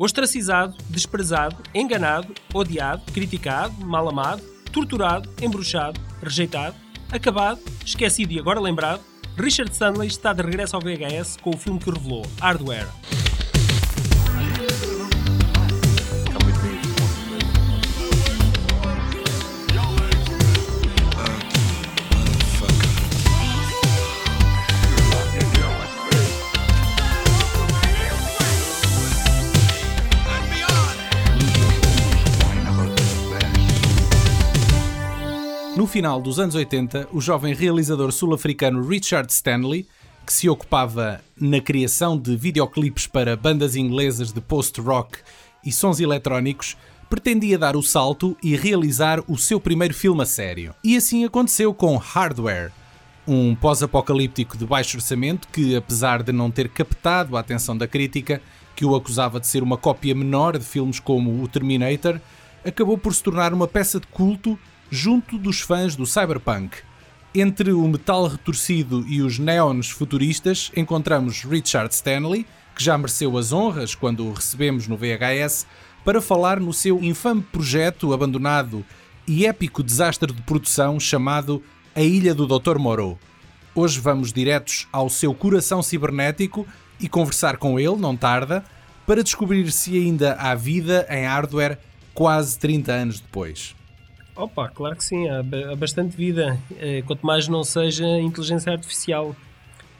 Ostracizado, desprezado, enganado, odiado, criticado, mal amado, torturado, embruxado, rejeitado, acabado, esquecido e agora lembrado, Richard Stanley está de regresso ao VHS com o filme que revelou, Hardware. Final dos anos 80, o jovem realizador sul-africano Richard Stanley, que se ocupava na criação de videoclipes para bandas inglesas de post-rock e sons eletrónicos, pretendia dar o salto e realizar o seu primeiro filme a sério. E assim aconteceu com Hardware, um pós-apocalíptico de baixo orçamento que, apesar de não ter captado a atenção da crítica, que o acusava de ser uma cópia menor de filmes como o Terminator, acabou por se tornar uma peça de culto junto dos fãs do cyberpunk. Entre o metal retorcido e os neons futuristas, encontramos Richard Stanley, que já mereceu as honras quando o recebemos no VHS, para falar no seu infame projeto abandonado e épico desastre de produção chamado A Ilha do Dr. Moreau. Hoje vamos diretos ao seu coração cibernético e conversar com ele, não tarda, para descobrir se ainda há vida em hardware quase 30 anos depois. Opa, claro que sim, há, há bastante vida, eh, quanto mais não seja inteligência artificial.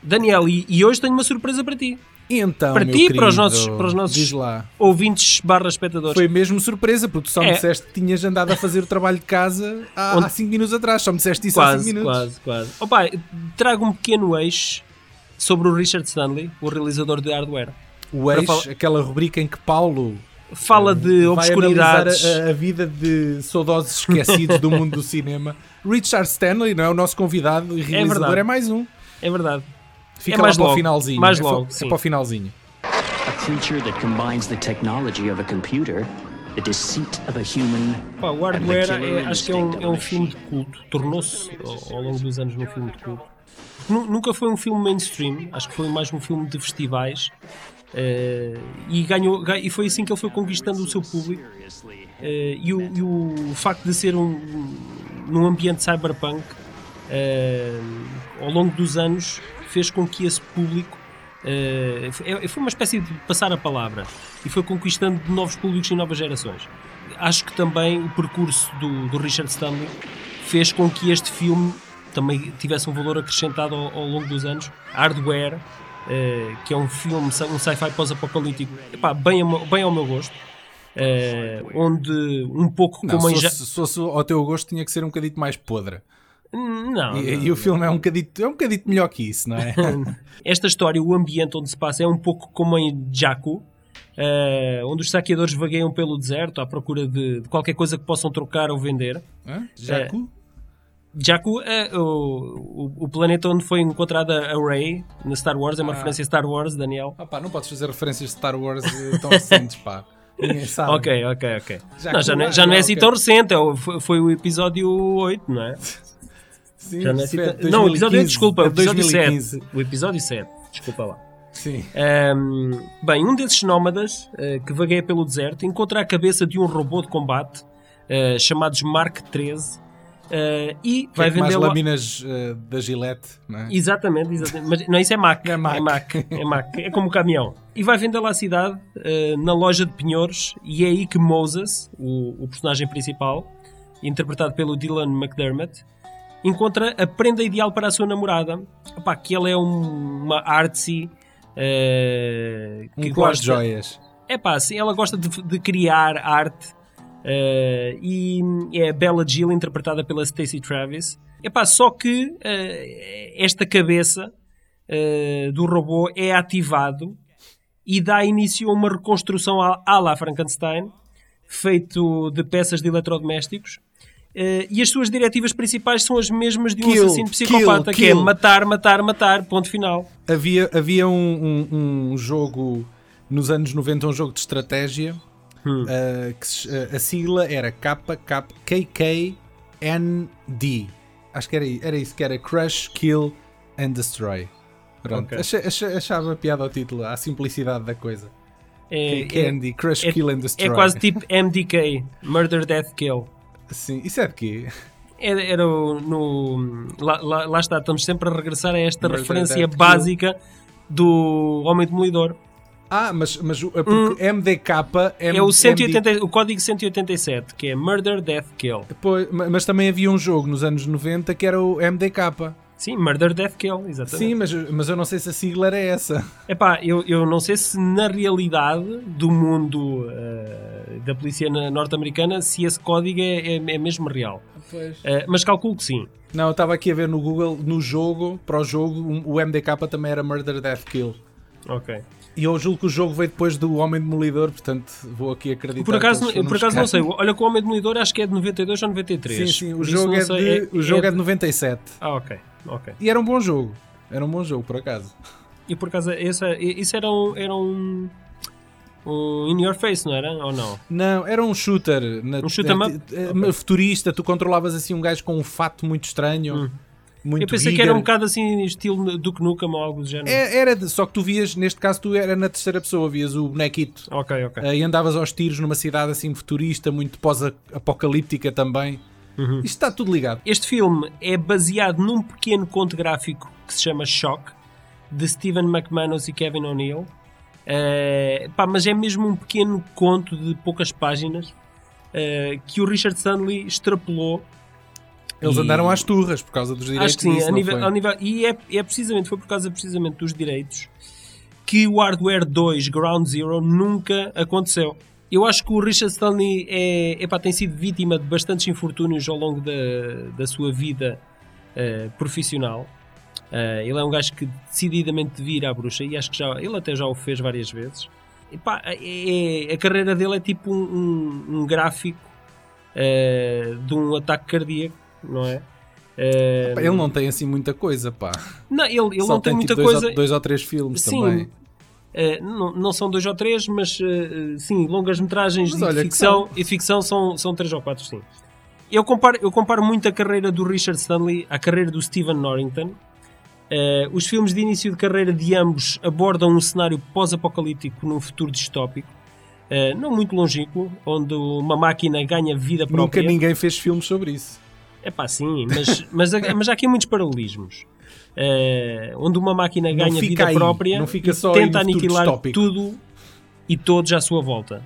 Daniel, e, e hoje tenho uma surpresa para ti. Então, para ti e para os nossos, para os nossos ouvintes barra espectadores. Foi mesmo surpresa, porque tu só me É. disseste que tinhas andado a fazer o trabalho de casa há Onde- 5 minutos atrás. Só me disseste isso há 5 quase, minutos. quase, quase. Opa, trago um pequeno eixo sobre o Richard Stanley, o realizador de hardware. O falar- aquela rubrica em que Paulo Fala de vai obscuridades. a, a vida de saudosos esquecidos do mundo do cinema. Richard Stanley, não é o nosso convidado e realizador, verdade. é, mais um. É verdade. Fica É lá mais para o logo. finalzinho. Mais é, logo, é sim. para o finalzinho. A creature that combines the technology of a computer, the deceit of a human, Pá, o Hardware é- acho que é um, é um a filme de culto. Tornou-se ao, ao longo dos anos num filme de culto. Nu- Nunca foi um filme mainstream, acho que foi mais um filme de festivais. Eh, e, ganhou, ga- e foi assim que ele foi conquistando o seu público. Eh, e, o, e o facto de ser um, num ambiente cyberpunk, eh, ao longo dos anos, fez com que esse público foi foi uma espécie de passar a palavra e foi conquistando novos públicos e novas gerações. Acho que também o percurso do, do Richard Stanley fez com que este filme também tivesse um valor acrescentado ao, ao longo dos anos. Hardware, eh, que é um filme, um sci-fi pós-apocalíptico, bem, ao meu- bem ao meu gosto. eh, onde um pouco Não, como se em fosse, se fosse ao teu gosto, tinha que ser um bocadito mais podre. Não, E, não. e o filme é um bocadito, é um bocadito melhor que isso, não é? Esta história, o ambiente onde se passa é um pouco como em Jakku, eh, onde os saqueadores vagueiam pelo deserto à procura de, de qualquer coisa que possam trocar ou vender. Hã? Jacu? Jakku é o, o, o planeta onde foi encontrada a Rey na Star Wars, é uma Ah. referência a Star Wars, Daniel. Ah, pá, não podes fazer referências de Star Wars eh, tão recentes, pá. Ninguém sabe. Ok, ok, ok. Jakku, não, já, não, é- já não é assim ok. tão recente, é o- foi, o episódio 8, não é? Sim, Já não, é assim não, o episódio 8, 2015, desculpa, o é episódio 2015. 7. O episódio 7, desculpa lá. Sim. Ahm, bem, um desses nómadas eh, que vagueia pelo deserto encontra a cabeça de um robô de combate eh, chamados Mark 13 eh, e Vai vai mais vendê-lo. lâminas eh, da Gillette, não é? Exatamente, exatamente. Mas não, isso é Mac. É Mac. É Mac. É, Mac. é como o caminhão. E vai vendê-lo à cidade eh, na loja de penhores e é aí que Moses, o, o personagem principal, interpretado pelo Dylan McDermott, encontra a prenda ideal para a sua namorada. Opá, que ela é um- uma artsy eh, Um que colar de gosta, joias. é pá, sim, ela gosta de, de criar arte eh, e é a Bella Jill interpretada pela Stacey Travis. É pá, só que eh, esta cabeça eh, do robô é ativado e dá início a uma reconstrução à, à la Frankenstein, feito de peças de eletrodomésticos. E as suas diretivas principais são as mesmas de um Kill, assassino psicopata, kill, que é matar, matar, matar, ponto final. Havia, havia um, um- um jogo nos anos 90, um jogo de estratégia Hum. eh, que se- eh, a sigla era KKND. Acho que era, era isso que era Crush, Kill and Destroy. Pronto. Ok. Acha- acha- achava piada ao título, à simplicidade da coisa. É, Candy, Crush, é, Kill and Destroy. é quase tipo MDK, Murder, Death, Kill. Sim, isso é de quê? Era, era o- no. Lá, lá- lá está, estamos sempre a regressar a esta Murder, referência Death, Kill. básica do Homem Demolidor. Ah, mas, mas é porque MDK M- Hum. É o, MD 180, o código 187, que é Murder, Death, Kill. Pois, ma- mas também havia um jogo nos anos 90 que era o MDK. Sim, Murder, Death, Kill, exatamente. Sim, mas, mas eu não sei se a sigla era essa. Epá, eu, eu não sei se na realidade do mundo eh, da polícia na- norte-americana se esse código é, é- é mesmo real. Eh, mas calculo que sim. Não, eu estava aqui a ver no Google, no jogo, para o jogo, o MDK também era Murder Death Kill. Ok. E eu julgo que o jogo veio depois do Homem Demolidor, portanto vou aqui acreditar. Por acaso, por acaso não sei. Olha que o Homem Demolidor acho que é de 92 ou 93. Sim, sim, o jogo, é sei, de, o jogo é de de- 97. Ah, ok. ok. E era um bom jogo. Era um bom jogo, por acaso. E por acaso, essa, isso era um, era um, um In Your Face, não era? Ou não? Não, era um shooter. Na, Um shoot 'em up? eh, Futurista, tu controlavas assim um gajo com um fato muito estranho. Muito. Eu pensei que era um bocado assim, estilo Duke Nukem ou algo do género. É- Era, de- só que tu vias, neste caso, tu era na terceira pessoa, vias o bonequito. Ok, ok. eh, e andavas aos tiros numa cidade assim futurista, muito pós-apocalíptica também. Uhum. Isto está tudo ligado. Este filme é baseado num pequeno conto gráfico que se chama Shock, de Stephen McManus e Kevin O'Neill. Eh, pá, mas é mesmo um pequeno conto de poucas páginas eh, que o Richard Stanley extrapolou. Eles E- andaram às turras por causa dos direitos. Acho que sim, disso, a nível, nível- e é, é precisamente, foi por causa precisamente dos direitos que o Hardware 2 Ground Zero nunca aconteceu. Eu acho que o Richard Stanley é, epá, tem sido vítima de bastantes infortúnios ao longo da, da sua vida eh, profissional. Eh, ele é um gajo que decididamente vira à bruxa e acho que já, ele até já o fez várias vezes. Epá, é- é- a carreira dele é tipo um, um- um gráfico eh, de um ataque cardíaco, não é? Pá, Ele não tem assim muita coisa, pá. não, ele, ele Só não tem, muita tipo, dois, coisa. Ou, dois ou três filmes Sim, também. eh, não, não são dois ou três, mas eh, sim, longas metragens Mas de ficção, e ficção são, são três ou quatro, sim. Eu comparo, eu comparo muito a carreira do Richard Stanley à carreira do Stephen Norrington. Eh, os filmes de início de carreira de ambos abordam um cenário pós-apocalíptico num futuro distópico, eh, não muito longínquo, onde uma máquina ganha vida Nunca própria. ninguém fez filmes sobre isso. É pá, sim, mas, mas, mas há aqui muitos paralelismos. Eh, onde uma máquina ganha vida aí, própria e tenta aniquilar tudo e todos à sua volta.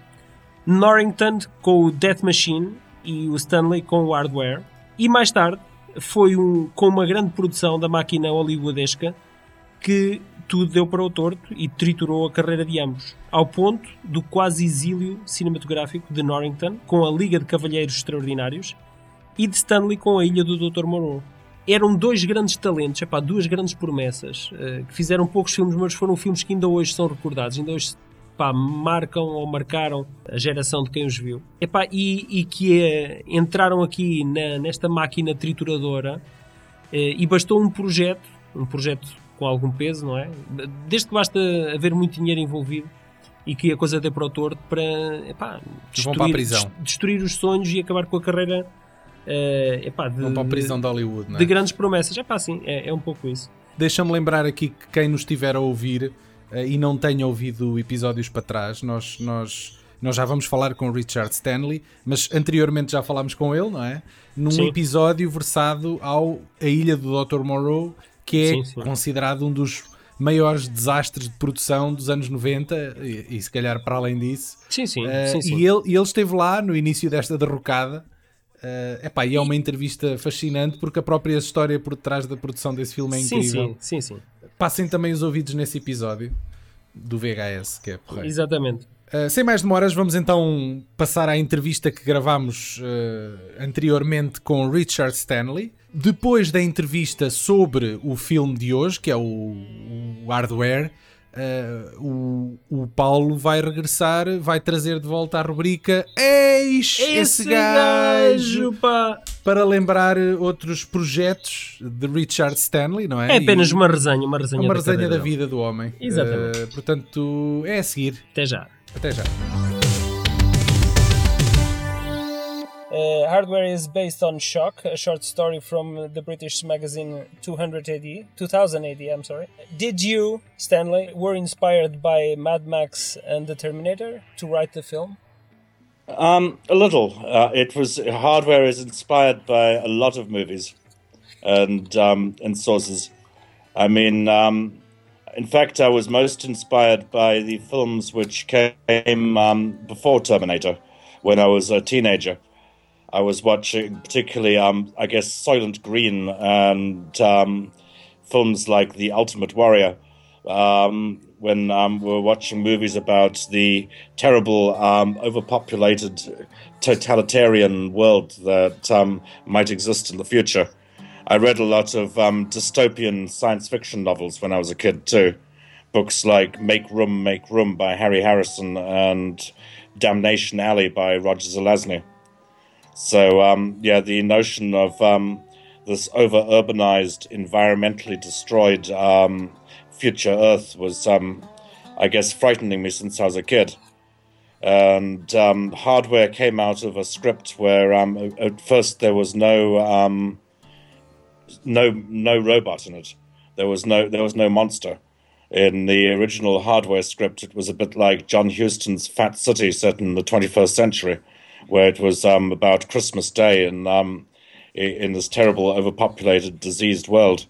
Norrington com o Death Machine e o Stanley com o Hardware. E mais tarde foi um, com uma grande produção da máquina hollywoodesca que tudo deu para o torto e triturou a carreira de ambos, ao ponto do quase exílio cinematográfico de Norrington com a Liga de Cavalheiros Extraordinários e de Stanley com a Ilha do Dr. Moreau. Eram dois grandes talentos, epá, duas grandes promessas, eh, que fizeram poucos filmes, mas foram filmes que ainda hoje são recordados, ainda hoje epá, marcam ou marcaram a geração de quem os viu. Epá, e, e que eh, entraram aqui na- nesta máquina trituradora eh, e bastou um projeto, um projeto com algum peso, não é? Desde que basta haver muito dinheiro envolvido e que a coisa dê para o torto para epá, destruir, para a prisão. des- destruir os sonhos e acabar com a carreira eh, epá, de, Vão para a prisão de Hollywood, não é? de grandes promessas. Epá, sim, é, é um pouco isso. Deixa-me lembrar aqui que quem nos estiver a ouvir eh, e não tenha ouvido episódios para trás, nós, nós, nós já vamos falar com o Richard Stanley, mas anteriormente já falámos com ele, não é? Num Sim. episódio versado ao A Ilha do Dr. Moreau, que é Sim, sim. considerado um dos maiores desastres de produção dos anos 90 e, e se calhar para além disso. Sim, sim. Eh, sim, sim. E, ele, e ele esteve lá no início desta derrocada. Eh, epá, e é uma entrevista fascinante porque a própria história por trás da produção desse filme é sim, incrível. sim, sim, sim. Passem também os ouvidos nesse episódio do VHS, que é porreiro. Exatamente. Uh, sem mais demoras, vamos então passar à entrevista que gravámos uh, anteriormente com Richard Stanley. Depois da entrevista sobre o filme de hoje, que é o, o Hardware, uh, o, o Paulo vai regressar, vai trazer de volta a rubrica Eis esse, gajo! pá! Para lembrar uh, outros projetos de Richard Stanley, não é? É apenas E- uma resenha, uma resenha, uma da resenha da dele. vida do homem. Exatamente. Uh, portanto, é a seguir. Até já. Até já. Uh, Hardware is based on Shock, a short story from the British magazine 200 AD, 2000 AD. I'm sorry. Did you, Stanley, were inspired by Mad Max and the Terminator to write the film? Um, a little. Uh, it was Hardware is inspired by a lot of movies and um, and sources. I mean, um, in fact, I was most inspired by the films which came um, before Terminator, when I was a teenager. I was watching, particularly, um, I guess, Soylent Green and um, films like The Ultimate Warrior. Um, when um, we were watching movies about the terrible, um, overpopulated, totalitarian world that um, might exist in the future. I read a lot of um, dystopian science fiction novels when I was a kid too. Books like Make Room, Make Room by Harry Harrison and Damnation Alley by Roger Zelazny. So, um, yeah, the notion of um, this over urbanized, environmentally destroyed um, future Earth was, um, I guess, frightening me since I was a kid. And um, hardware came out of a script where um, at first there was no no no robot in it. There was no there was no monster. In the original hardware script, it was a bit like John Huston's Fat City set in the 21st century, where it was um, about Christmas Day in um, in this terrible, overpopulated, diseased world.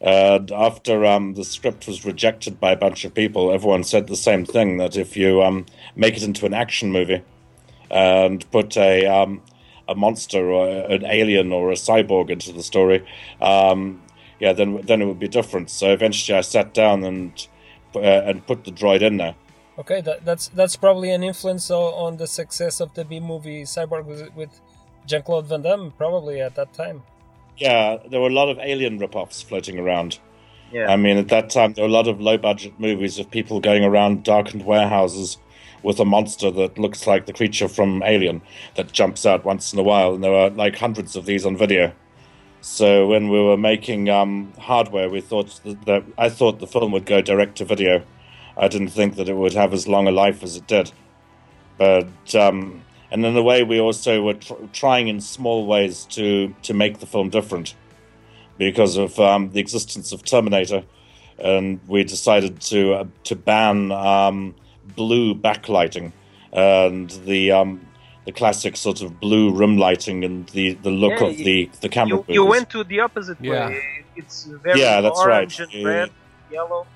And after um, the script was rejected by a bunch of people, everyone said the same thing that if you um, make it into an action movie and put a um, a monster or an alien or a cyborg into the story, um, yeah, then then it would be different. So eventually, I sat down and uh, and put the droid in there. Okay, that, that's that's probably an influence on the success of the B movie Cyborg with, with Jean Claude Van Damme, probably at that time. Yeah, there were a lot of alien rip-offs floating around. Yeah. I mean, at that time, there were a lot of low-budget movies of people going around darkened warehouses with a monster that looks like the creature from Alien that jumps out once in a while, and there were like hundreds of these on video. So when we were making um, hardware, we thought that, that I thought the film would go direct to video. I didn't think that it would have as long a life as it did. But um, and in a way, we also were tr- trying in small ways to to make the film different because of um, the existence of Terminator, and we decided to uh, to ban um, blue backlighting and the um, the classic sort of blue rim lighting and the, the look Yeah, of the the camera. You, you went to the opposite Yeah. way. It's very Yeah, that's orange right. and red, yellow.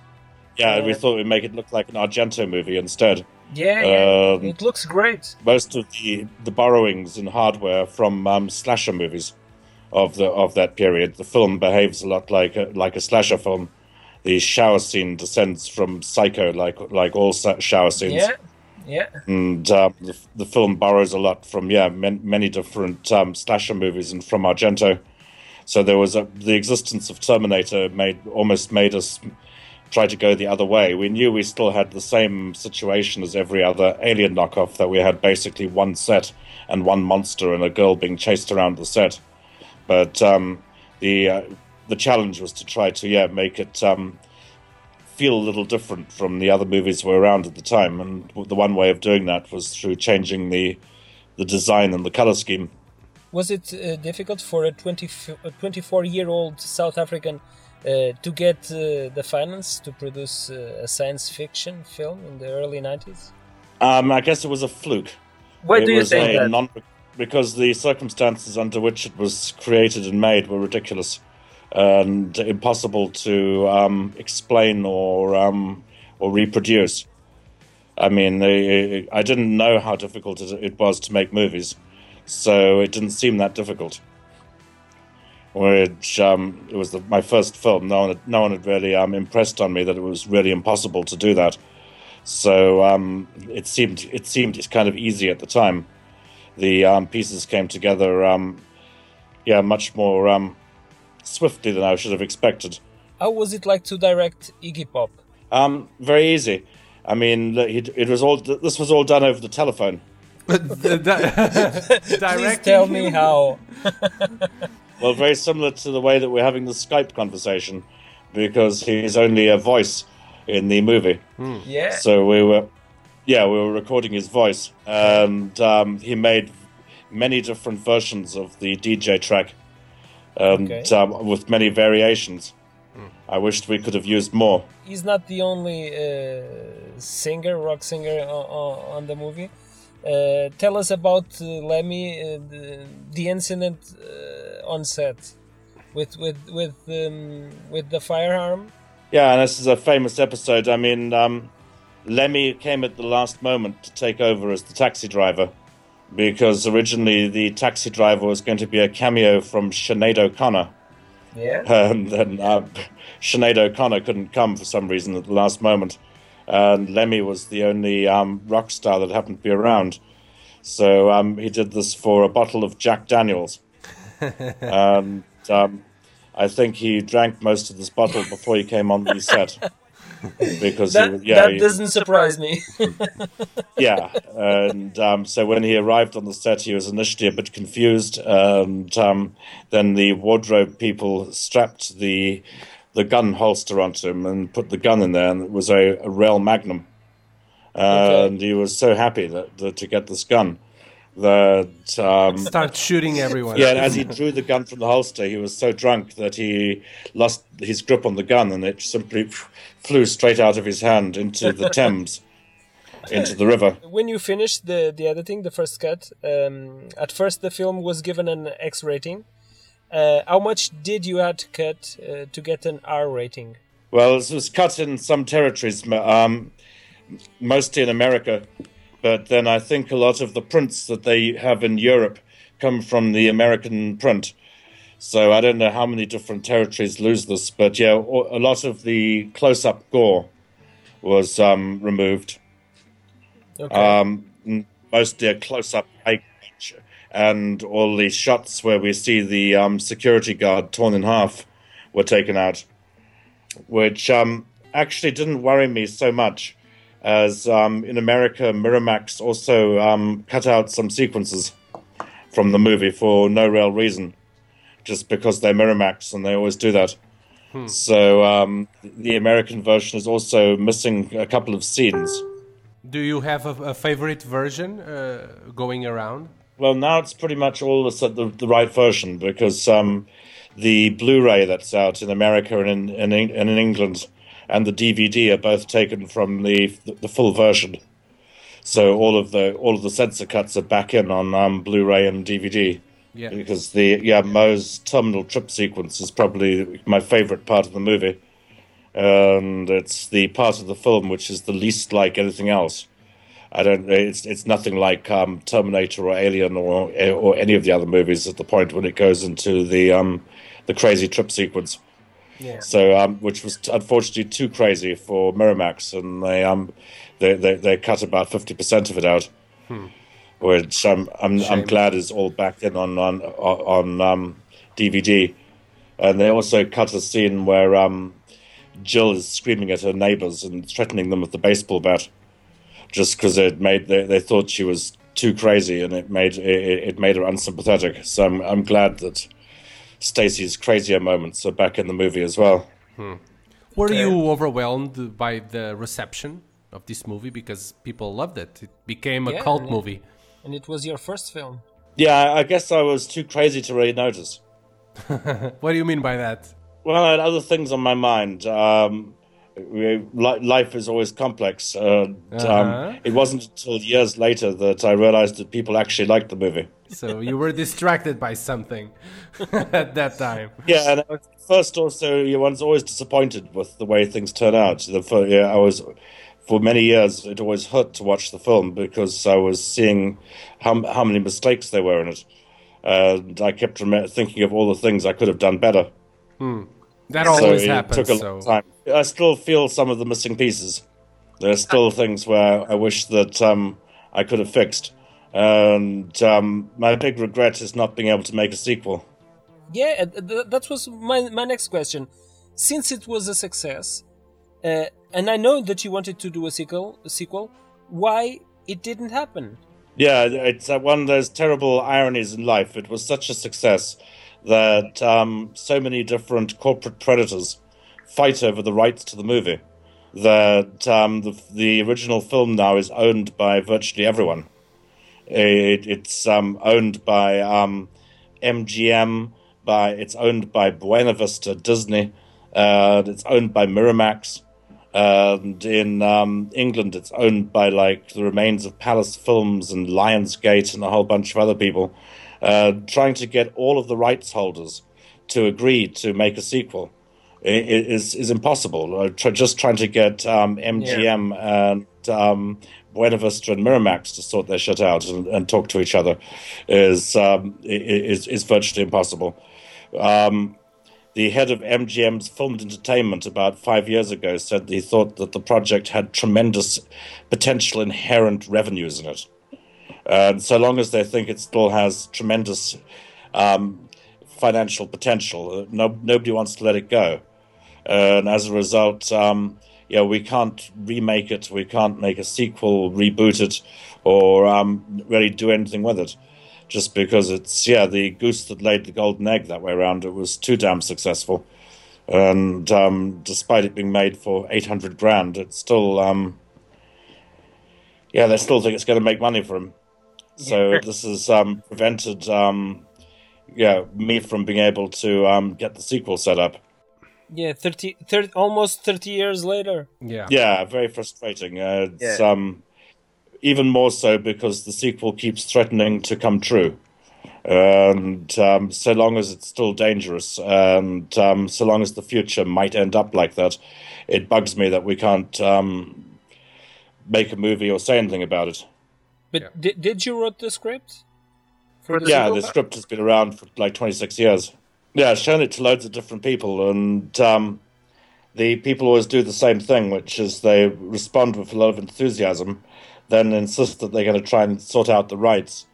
Yeah, we uh, thought we'd make it look like an Argento movie instead. Yeah, yeah. Um, it looks great. most of the the borrowings in hardware from um, slasher movies of the of that period. The film behaves a lot like a, like a slasher film. The shower scene descends from Psycho, like like all shower scenes. Yeah, yeah. and uh, the, the film borrows a lot from yeah man, many different um, slasher movies and from Argento. So there was a, the existence of Terminator made almost made us try to go the other way. We knew we still had the same situation as every other Alien knockoff that we had basically one set and one monster and a girl being chased around the set. But um, the uh, the challenge was to try to yeah make it um, feel a little different from the other movies were around at the time. And the one way of doing that was through changing the the design and the color scheme. Was it uh, difficult for a 20, a 24 year old South African uh, to get uh, the finance to produce uh, a science fiction film in the early 90s? Um, I guess it was a fluke. Why do you was think that? non because the circumstances under which it was created and made were ridiculous and impossible to um, explain or um, or reproduce. I mean, I, I didn't know how difficult it, it was to make movies, so it didn't seem that difficult. Which um, it was the, my first film. No one, had, no one had really um, impressed on me that it was really impossible to do that. So um, it seemed it seemed kind of easy at the time. The um, pieces came together, um, yeah, much more um, swiftly than I should have expected. How was it like to direct Iggy Pop? Um, very easy. I mean, it, it was all. This was all done over the telephone. Please tell me how. Well, very similar to the way that we're having the Skype conversation, because he's only a voice in the movie. Yeah. So we were, yeah, we were recording his voice, and um, he made many different versions of the DJ track, and Okay. um, with many variations. I wished we could have used more. He's not the only uh, singer, rock singer on, on the movie. Uh, tell us about uh, Lemmy, uh, the, the incident uh, on set with with with um, with the firearm. Yeah, and this is a famous episode. I mean, um, Lemmy came at the last moment to take over as the taxi driver because originally the taxi driver was going to be a cameo from Sinead O'Connor. Yeah. And then uh, Sinead O'Connor couldn't come for some reason at the last moment. And Lemmy was the only um, rock star that happened to be around. So um, he did this for a bottle of Jack Daniels. and um, I think he drank most of this bottle before he came on the set. because That, he, yeah, that doesn't surprise me. yeah, and um, so when he arrived on the set, he was initially a bit confused, and um, then the wardrobe people strapped the the gun holster onto him and put the gun in there, and it was a, a Rail Magnum, Okay. and he was so happy that, that to get this gun that um, Start shooting everyone. yeah, and as he drew the gun from the holster, he was so drunk that he lost his grip on the gun, and it simply flew straight out of his hand into the Thames, into the river. when you finished the the editing, the first cut, um, at first the film was given an X rating. Uh, how much did you have to cut uh, to get an R rating? Well, this was cut in some territories, um, mostly in America, but then I think a lot of the prints that they have in Europe come from the American print. So I don't know how many different territories lose this, but yeah, a lot of the close-up gore was um, removed. Okay. Um, mostly a close-up and all the shots where we see the um, security guard torn in half were taken out, which um, actually didn't worry me so much, as um, in America, Miramax also um, cut out some sequences from the movie for no real reason, just because they're Miramax and they always do that. So um, the American version is also missing a couple of scenes. Do you have a, a favorite version uh, going around? Well, now it's pretty much all the, the, the right version because um, the Blu-ray that's out in America and in, in, in England and the DVD are both taken from the the full version. So all of the all of the censor cuts are back in on um, Blu-ray and DVD. Yeah. Because the yeah Moe's terminal trip sequence is probably my favorite part of the movie, and it's the part of the film which is the least like anything else. I don't. It's it's nothing like um, Terminator or Alien or or any of the other movies at the point when it goes into the um, the crazy trip sequence. yeah. So um, which was unfortunately too crazy for Miramax, and they um they they, they cut about fifty percent of it out, hmm. which I'm I'm, I'm glad is all back in on on on um, DVD, and they also cut a scene where um Jill is screaming at her neighbors and threatening them with the baseball bat, just because it made they, they thought she was too crazy and it made it, it made her unsympathetic. So I'm I'm glad that Stacey's crazier moments are back in the movie as well. Were you overwhelmed by the reception of this movie because people loved it? It became a Yeah, cult yeah. movie. And it was your first film. Yeah, I- I guess I was too crazy to really notice. What do you mean by that? Well, I had other things on my mind. Um, we- life is always complex. And, Uh-huh. um, it wasn't until years later that I realized that people actually liked the movie. So you were distracted by something at that time. Yeah, and at first also, you one's always disappointed with the way things turn out. The, fir- yeah, I was for many years. It always hurt to watch the film because I was seeing how how many mistakes there were in it, and I kept thinking of all the things I could have done better. That So always it happens. took a so long time. I still feel some of the missing pieces. There are still things where I wish that um, I could have fixed. And um, my big regret is not being able to make a sequel. Yeah, uh, th- that was my my next question. Since it was a success, uh, and I know that you wanted to do a sequel, a sequel, why it didn't happen? Yeah, it's uh, one of those terrible ironies in life. It was such a success that um, so many different corporate predators fight over the rights to the movie that um, the, the original film now is owned by virtually everyone. It, it's um, owned by um, MGM. By it's owned by Buena Vista Disney. Uh, it's owned by Miramax. And in um, England, it's owned by like the remains of Palace Films and Lionsgate and a whole bunch of other people, uh, trying to get all of the rights holders to agree to make a sequel is is impossible. Uh, just trying to get um, MGM yeah. and um, Buena Vista and Miramax to sort their shit out and, and talk to each other is um, is is virtually impossible. Um, the head of MGM's Filmed Entertainment about five years ago said he thought that the project had tremendous potential inherent revenues in it. And so long as they think it still has tremendous um, financial potential, uh, no, nobody wants to let it go. and as a result, um, yeah, we can't remake it, we can't make a sequel, reboot it, or um, really do anything with it just because it's yeah the goose that laid the golden egg that way around. It was too damn successful, and um, despite it being made for eight hundred grand, it's still um, yeah they still think it's going to make money for him. So this has um, prevented um, yeah me from being able to um, get the sequel set up. Yeah, 30, 30, almost 30 years later. Yeah. Yeah, very frustrating. Uh, it's yeah. um even more so because the sequel keeps threatening to come true. And um, so long as it's still dangerous, and um, so long as the future might end up like that, it bugs me that we can't um, make a movie or say anything about it. But yeah. did, did you write the script? The yeah, the script has been around for like 26 years. Yeah, I've shown it to loads of different people, and um, the people always do the same thing, which is they respond with a lot of enthusiasm then insist that they're going to try and sort out the rights.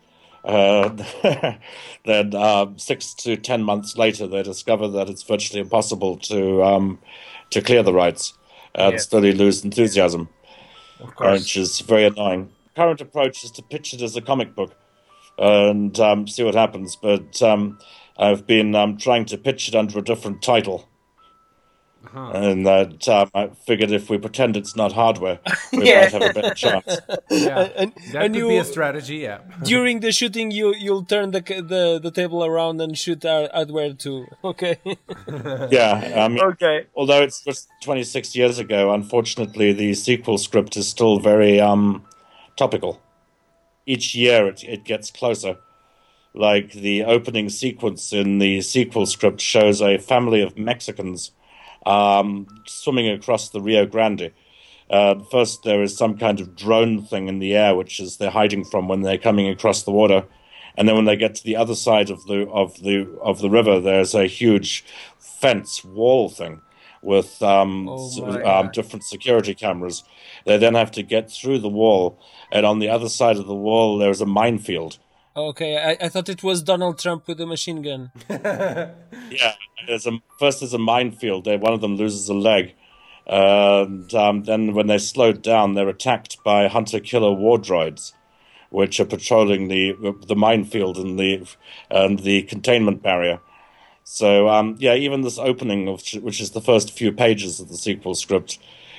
Uh, then uh, six to ten months later, they discover that it's virtually impossible to um, to clear the rights and yeah. slowly lose enthusiasm, which is very annoying. Current approach is to pitch it as a comic book and um, see what happens. But um, I've been um, trying to pitch it under a different title. Uh-huh. And that um, I figured if we pretend it's not hardware, we yeah. might have a better chance. Yeah, and, that and could you, be a strategy. Yeah. during the shooting, you you'll turn the the, the table around and shoot hardware too. Okay. yeah. I mean, okay. Although it's just 26 years ago, unfortunately, the sequel script is still very um, topical. Each year, it it gets closer like the opening sequence in the sequel script shows a family of Mexicans um, swimming across the Rio Grande. Uh, first, there is some kind of drone thing in the air, which is they're hiding from when they're coming across the water, and then when they get to the other side of the of the of the river, there's a huge fence wall thing with um, oh um, different security cameras. They then have to get through the wall, and on the other side of the wall, there's a minefield Okay, I, I thought it was Donald Trump with a machine gun. yeah, there's a, first there's a minefield. One of them loses a leg. And um, then when they're slowed down, they're attacked by hunter-killer war droids, which are patrolling the the minefield and the and the containment barrier. So um, yeah, even this opening, of, which is the first few pages of the sequel script,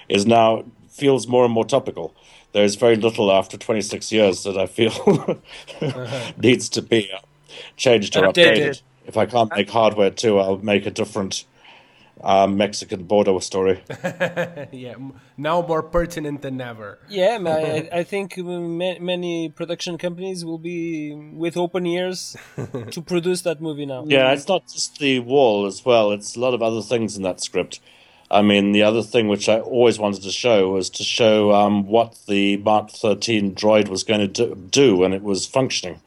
is now feels more and more topical there's very little after 26 years that I feel needs to be changed or updated. If I can't make hardware too, I'll make a different um, Mexican border story. yeah, now more pertinent than ever. Yeah, I, I think many production companies will be with open ears to produce that movie now. Yeah, it's not just the wall as well. It's a lot of other things in that script. I mean, the other thing which I always wanted to show was to show um, what the Mark 13 droid was going to do, do when it was functioning.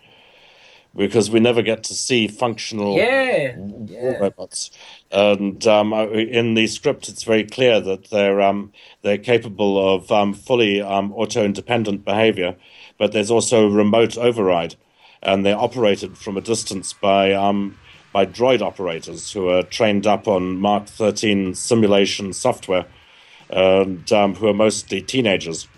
Because we never get to see functional yeah, yeah. robots, and um, in the script, it's very clear that they're um, they're capable of um, fully um, auto-independent behavior, but there's also remote override, and they're operated from a distance by um, by droid operators who are trained up on Mark 13 simulation software and um, who are mostly teenagers.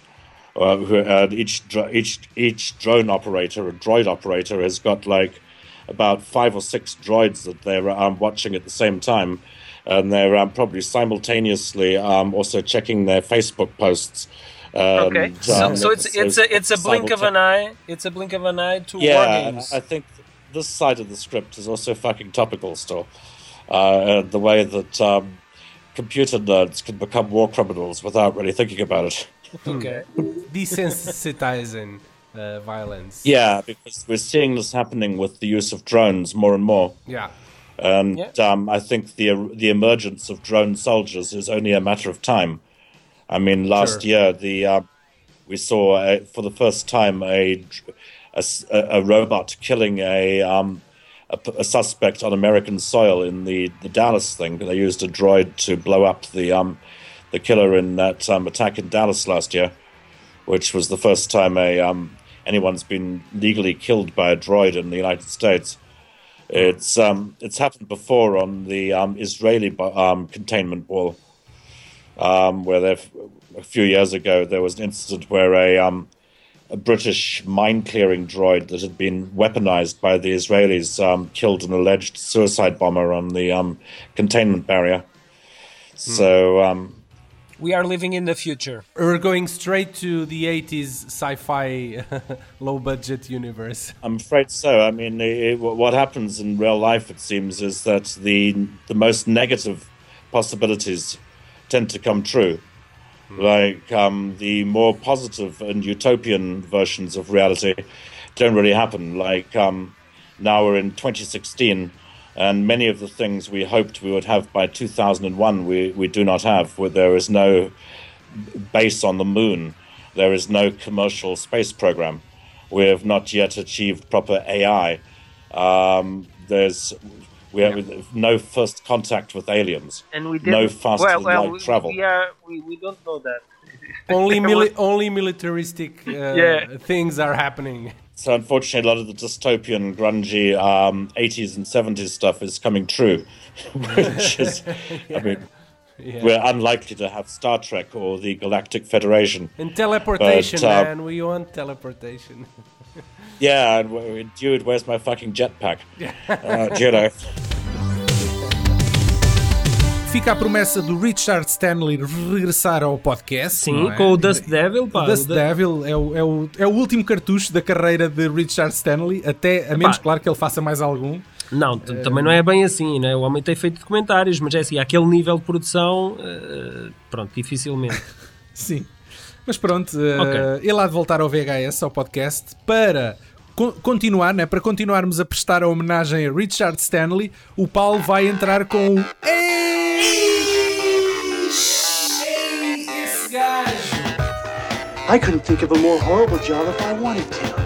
Uh, who, uh, each each each drone operator, a droid operator, has got like about five or six droids that they're um, watching at the same time, and they're um, probably simultaneously um, also checking their Facebook posts Okay, so, um, so it's it's a it's a blink of an eye. It's a blink of an eye to Yeah. I think this side of the script is also fucking topical still. Uh, the way that um, computer nerds can become war criminals without really thinking about it. Okay. Desensitizing uh, violence. Yeah, because we're seeing this happening with the use of drones more and more. Yeah. And Yeah. um, I think the the emergence of drone soldiers is only a matter of time. I mean, last Sure. year the uh, we saw a, for the first time a, dr- a s- a- a robot killing a, um, a p- a suspect on American soil in the, the Dallas thing. They used a droid to blow up the um, the killer in that um, attack in Dallas last year, which was the first time a um, anyone's been legally killed by a droid in the United States. It's um, it's happened before on the um, Israeli um, containment wall, um, where they've a few years ago there was an incident where a um, a British mine clearing droid that had been weaponized by the Israelis um, killed an alleged suicide bomber on the um, containment barrier. So um, We are living in the future. We're going straight to the 80s sci-fi low budget universe. I'm afraid so. I mean, it, what happens in real life, it seems, is that the the most negative possibilities tend to come true. Like um, the more positive and utopian versions of reality don't really happen. Like um, now we're in 2016, and many of the things we hoped we would have by 2001, we, we do not have. Where there is no base on the moon, there is no commercial space program. We have not yet achieved proper AI. Um, there's we have no first contact with aliens. And we No didn't- faster well, well, light we, travel. We, are, we, we don't know that. Only mili- only militaristic uh, Yeah. things are happening. So unfortunately, a lot of the dystopian, grungy um, 80s and 70s stuff is coming true, which is, I mean, Yeah. we're unlikely to have Star Trek or the Galactic Federation. And teleportation, But, uh, man. We want teleportation. Yeah, and dude, where's my fucking jetpack? Uh, you know. Fica a promessa do Richard Stanley regressar ao podcast. Sim, é? com o Dust Devil, pá. O Dust o Devil é o, é, o, é o último cartucho da carreira de Richard Stanley, até a menos, claro, que ele faça mais algum. Não, também não é bem assim, né? O homem tem feito documentários, mas é assim, aquele nível de produção, eh, pronto, dificilmente. Sim. Mas pronto, eh, Ok. ele há de voltar ao VHS, ao podcast, para co- continuar, né? para continuarmos a prestar a homenagem a Richard Stanley, o Paulo vai entrar com o. I couldn't think of a more horrible job if I wanted to.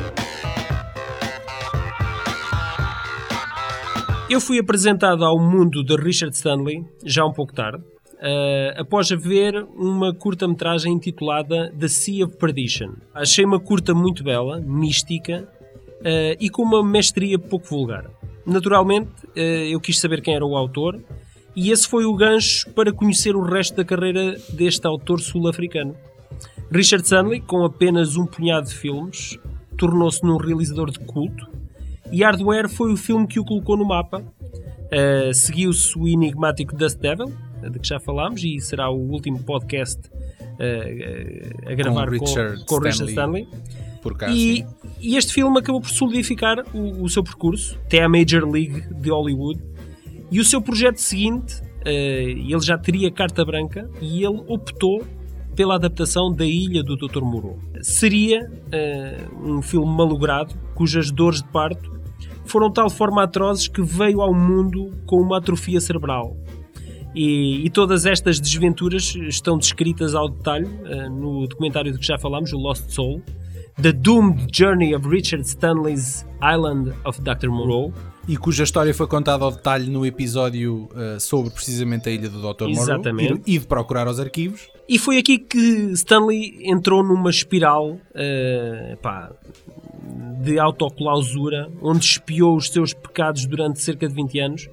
Eu fui apresentado ao mundo de Richard Stanley, já um pouco tarde, eh, após ver uma curta-metragem intitulada The Sea of Perdition. Achei uma curta muito bela, mística eh, e com uma mestria pouco vulgar. Naturalmente, eh, eu quis saber quem era o autor e esse foi o gancho para conhecer o resto da carreira deste autor sul-africano. Richard Stanley, com apenas um punhado de filmes, tornou-se num realizador de culto e Hardware foi o filme que o colocou no mapa. Uh, Seguiu-se o enigmático Dust Devil, de que já falámos, e será o último podcast uh, a gravar com, Richard com Richard Stanley. Stanley. Cá, E, e este filme acabou por solidificar o, o seu percurso até à Major League de Hollywood. E o seu projeto seguinte, uh, ele já teria carta branca e ele optou pela adaptação da Ilha do Dr. Moreau. Seria uh, um filme malogrado, cujas dores de parto foram de tal forma atrozes que veio ao mundo com uma atrofia cerebral. E, e todas estas desventuras estão descritas ao detalhe uh, no documentário de que já falámos, o Lost Soul, The Doomed Journey of Richard Stanley's Island of Dr. Moreau. E cuja história foi contada ao detalhe no episódio uh, sobre precisamente a ilha do Dr. Moreau Exatamente. e, e de procurar os arquivos. E foi aqui que Stanley entrou numa espiral uh, pá, de autoclausura, onde espiou os seus pecados durante cerca de 20 anos.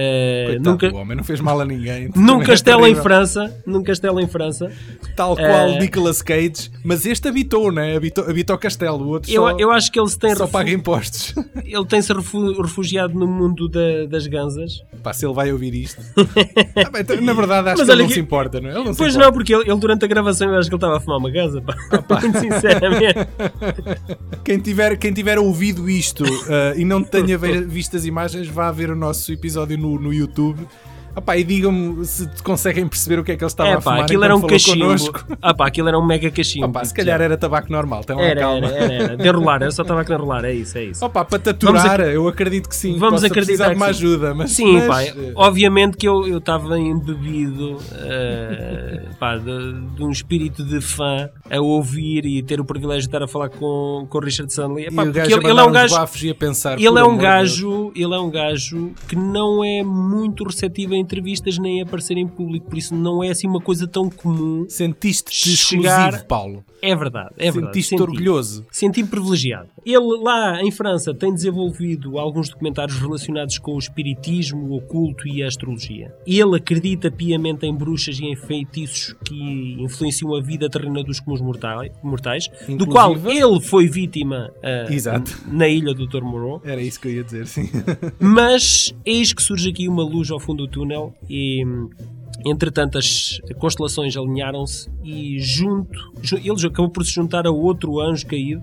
Eh, Coitado nunca, do homem, não fez mal a ninguém. num é castelo em terrível. França, num castelo em França. Tal qual Eh, Nicolas Cage, mas este habitou, né? Habitou, habitou o castelo, o outro Eu, só, eu acho que ele se tem só refu- paga impostos. ele tem-se refu- refugiado no mundo da- das ganzas. Pá, se ele vai ouvir isto. Ah, bem, então, na verdade, acho Mas que ele não que- se importa, não é? Não Pois não, porque ele, ele durante a gravação eu acho que ele estava a fumar uma gaza, pá. Muito sinceramente. Quem tiver, quem tiver ouvido isto eh, e não tenha visto as imagens, vá ver o nosso episódio no, no YouTube. Pá, e digam-me se conseguem perceber o que é que ele estava É a pá, fumar aquilo era um cachimbo. connosco. Ah pá, aquilo era um mega cachimbo. Pá, se calhar era tabaco normal, lá Era, calma. era, era, era. De enrolar, era só estava a enrolar, é isso, é isso. Opa, para Vamos ac- eu acredito que sim. Vamos Possa acreditar precisar de uma ajuda, mas. Sim, mas, pá, eh, obviamente que eu eu estava embebido eh, pá, de, de um espírito de fã a ouvir e ter o privilégio de estar a falar com, com o Richard Stanley. e Epá, o porque gajo ele, ele é um gajo. e pensar. Ele é um de gajo, ele é um gajo que não é muito receptivo a entrevistas nem aparecer em público, por isso não é assim uma coisa tão comum. Sentiste-te Chegar- exclusivo, Paulo. É verdade, é verdade. Sentiste-te senti. orgulhoso. Senti-me privilegiado. Ele lá em França tem desenvolvido alguns documentários relacionados com o espiritismo, o oculto e a astrologia. Ele acredita piamente em bruxas e em feitiços que influenciam a vida terrena dos comuns mortais, mortais do qual ele foi vítima Exato. na ilha do Dr. Moreau. Era isso que eu ia dizer, sim. Mas eis que surge aqui uma luz ao fundo do túnel e hum, entretanto as constelações alinharam-se e junto, ju- ele acabou por se juntar a outro anjo caído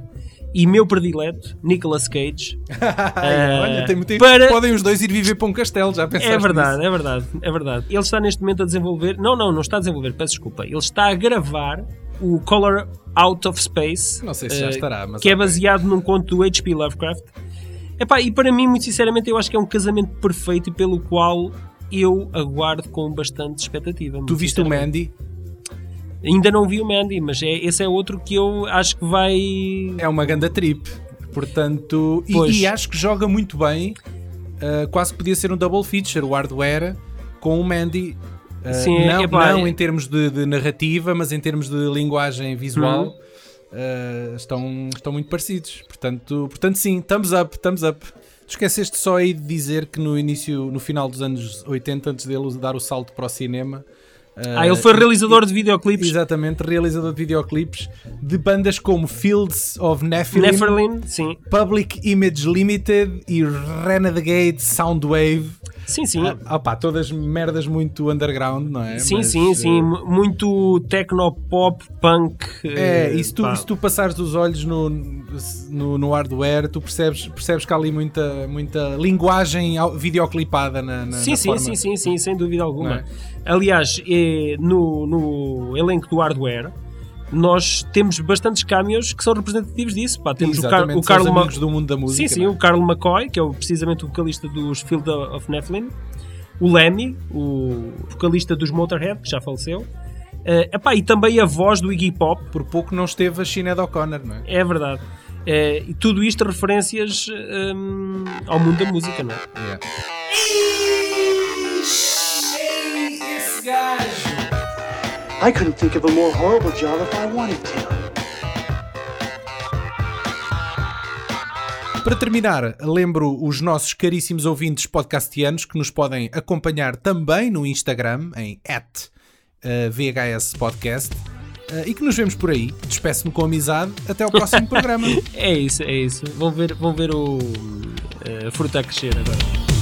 e meu predileto, Nicolas Cage. Ai, Olha, tem, tem, para- podem os dois ir viver para um castelo, já pensaste É verdade, nisso? é verdade, é verdade. Ele está neste momento a desenvolver, não, não, não está a desenvolver, peço desculpa, ele está a gravar o Color Out of Space, Não sei se já eh, estará, mas que é baseado num conto do H.P. Lovecraft. Epá, e para mim, muito sinceramente, eu acho que é um casamento perfeito e pelo qual eu aguardo com bastante expectativa. Tu viste o. Mandy? Ainda não vi o Mandy, mas é, esse é outro que eu acho que vai. É uma ganda trip. Portanto, e, e acho que joga muito bem. uh, quase que podia ser um double feature, o hardware com o Mandy. Uh, Sim, não, epá, não é- em termos de, de narrativa, mas em termos de linguagem visual. Uhum. uh, estão, estão muito parecidos. Portanto, portanto, sim, thumbs up, thumbs up. Tu esqueceste só aí de dizer que no início, no final dos anos 80, antes dele dar o salto para o cinema. Ah, ele foi realizador de videoclipes. Exatamente, realizador de videoclipes de bandas como Fields of Nephilim, Nephilim, sim. Public Image Limited e Renegade Soundwave. Sim, sim. Ah, opá, todas merdas muito underground, não é? Sim, Mas, sim, sim. mu- Muito techno-pop, punk. É, eh, e se tu, pá. se tu passares os olhos no, no, no hardware, tu percebes, percebes que há ali muita, muita linguagem videoclipada na, na, Sim, na sim, forma. sim, sim, sim, sem dúvida alguma. É? Aliás, eh, no, no elenco do hardware, nós temos bastantes cameos que são representativos disso. Pá, temos o, Car Exatamente, o Carlo Ma- amigos do mundo da música. Sim, sim, não o Carl McCoy, que é o, precisamente o vocalista dos Field of Nephilim, o Lemmy, o vocalista dos Motorhead, que já faleceu, Eh, epá, e também a voz do Iggy Pop, é? Por pouco não esteve a Sinead O'Connor, não é? é verdade. Eh, e tudo isto referências hum, ao mundo da música, não é? Yeah. I couldn't think of a more horrible job if I wanted to. Para terminar, lembro os nossos caríssimos ouvintes podcastianos que nos podem acompanhar também no Instagram, em @vhspodcast eh, e que nos vemos por aí. Despeço-me com amizade. Até ao próximo programa. É isso, é isso. Vão ver, vão ver o eh, a fruta a crescer agora.